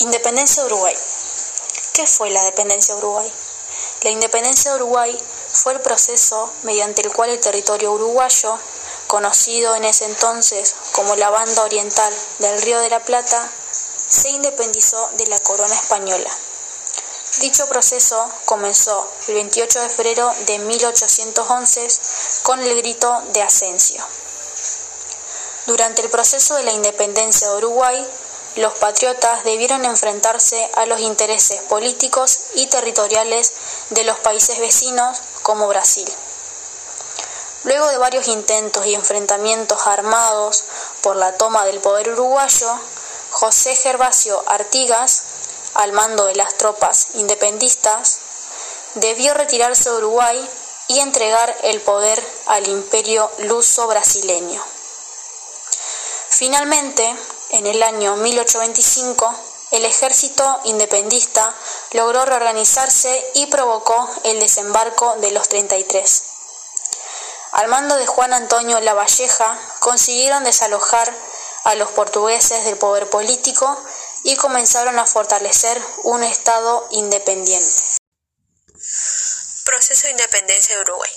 Independencia de Uruguay. ¿Qué fue la dependencia de Uruguay? La independencia de Uruguay fue el proceso mediante el cual el territorio uruguayo, conocido en ese entonces como la Banda Oriental del Río de la Plata, se independizó de la corona española. Dicho proceso comenzó el 28 de febrero de 1811 con el grito de Asensio. Durante el proceso de la independencia de Uruguay, los patriotas debieron enfrentarse a los intereses políticos y territoriales de los países vecinos como Brasil. Luego de varios intentos y enfrentamientos armados por la toma del poder uruguayo, José Gervasio Artigas, al mando de las tropas independistas, debió retirarse de Uruguay y entregar el poder al imperio luso brasileño. Finalmente, en el año 1825, el ejército independista logró reorganizarse y provocó el desembarco de los 33. Al mando de Juan Antonio Lavalleja consiguieron desalojar a los portugueses del poder político y comenzaron a fortalecer un Estado independiente. Proceso de independencia de Uruguay.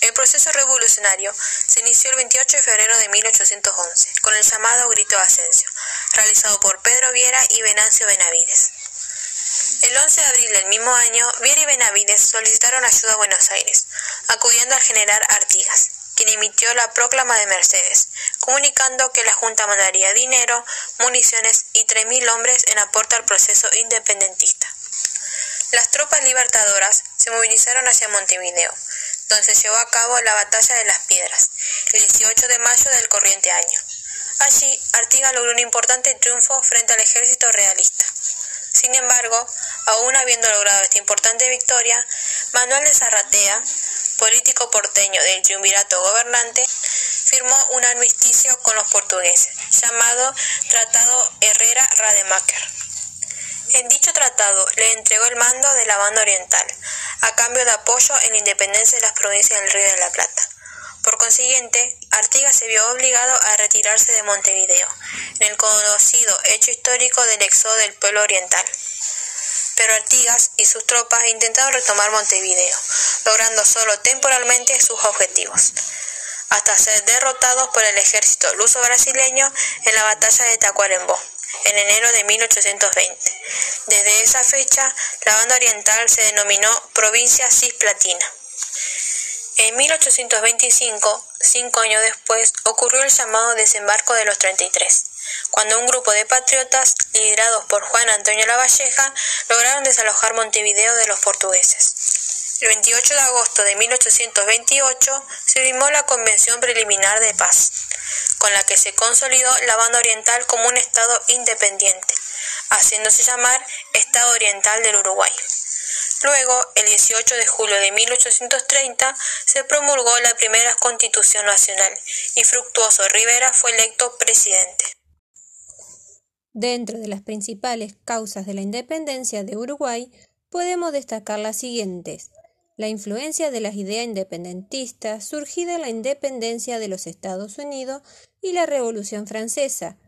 El proceso revolucionario se inició el 28 de febrero de 1811 con el llamado Grito de Ascenso, realizado por Pedro Viera y Venancio Benavides. El 11 de abril del mismo año, Viera y Benavides solicitaron ayuda a Buenos Aires, acudiendo al general Artigas, quien emitió la proclama de Mercedes, comunicando que la Junta mandaría dinero, municiones y 3.000 hombres en aporte al proceso independentista. Las tropas libertadoras se movilizaron hacia Montevideo, donde se llevó a cabo la Batalla de las Piedras, el 18 de mayo del corriente año. Allí, Artigas logró un importante triunfo frente al ejército realista. Sin embargo, aún habiendo logrado esta importante victoria, Manuel de Zarratea, político porteño del triunvirato gobernante, firmó un armisticio con los portugueses, llamado Tratado Herrera-Rademacher. En dicho tratado le entregó el mando de la banda oriental, a cambio de apoyo en la independencia de las provincias del Río de la Plata. Por consiguiente, Artigas se vio obligado a retirarse de Montevideo, en el conocido hecho histórico del éxodo del pueblo oriental. Pero Artigas y sus tropas intentaron retomar Montevideo, logrando solo temporalmente sus objetivos, hasta ser derrotados por el ejército luso-brasileño en la batalla de Tacuarembó en enero de 1820. Desde esa fecha, la banda oriental se denominó Provincia Cisplatina. En 1825, cinco años después, ocurrió el llamado desembarco de los 33, cuando un grupo de patriotas, liderados por Juan Antonio Lavalleja, lograron desalojar Montevideo de los portugueses. El 28 de agosto de 1828 se firmó la Convención Preliminar de Paz, con la que se consolidó la banda oriental como un Estado independiente, haciéndose llamar Estado Oriental del Uruguay. Luego, el 18 de julio de 1830, se promulgó la primera Constitución Nacional y Fructuoso Rivera fue electo presidente. Dentro de las principales causas de la independencia de Uruguay, podemos destacar las siguientes la influencia de las ideas independentistas surgida la independencia de los Estados Unidos y la Revolución Francesa,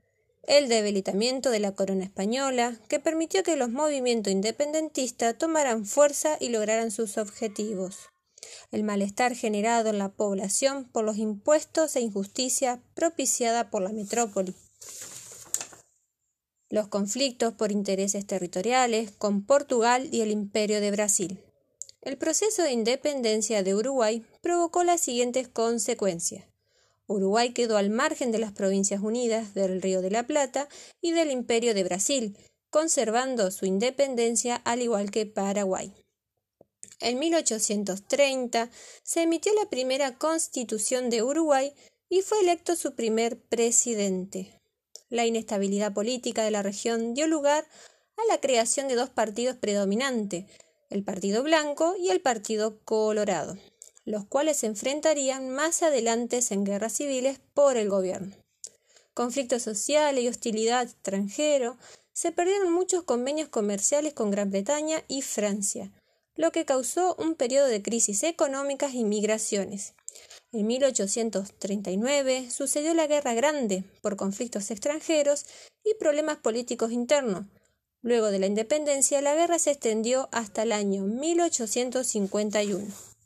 el debilitamiento de la corona española, que permitió que los movimientos independentistas tomaran fuerza y lograran sus objetivos, el malestar generado en la población por los impuestos e injusticia propiciada por la metrópoli, los conflictos por intereses territoriales con Portugal y el Imperio de Brasil. El proceso de independencia de Uruguay provocó las siguientes consecuencias. Uruguay quedó al margen de las Provincias Unidas del Río de la Plata y del Imperio de Brasil, conservando su independencia al igual que Paraguay. En 1830 se emitió la primera constitución de Uruguay y fue electo su primer presidente. La inestabilidad política de la región dio lugar a la creación de dos partidos predominantes, el Partido Blanco y el Partido Colorado, los cuales se enfrentarían más adelante en guerras civiles por el gobierno. Conflictos sociales y hostilidad extranjero, se perdieron muchos convenios comerciales con Gran Bretaña y Francia, lo que causó un periodo de crisis económicas y migraciones. En 1839 sucedió la Guerra Grande por conflictos extranjeros y problemas políticos internos, Luego de la independencia, la guerra se extendió hasta el año 1851.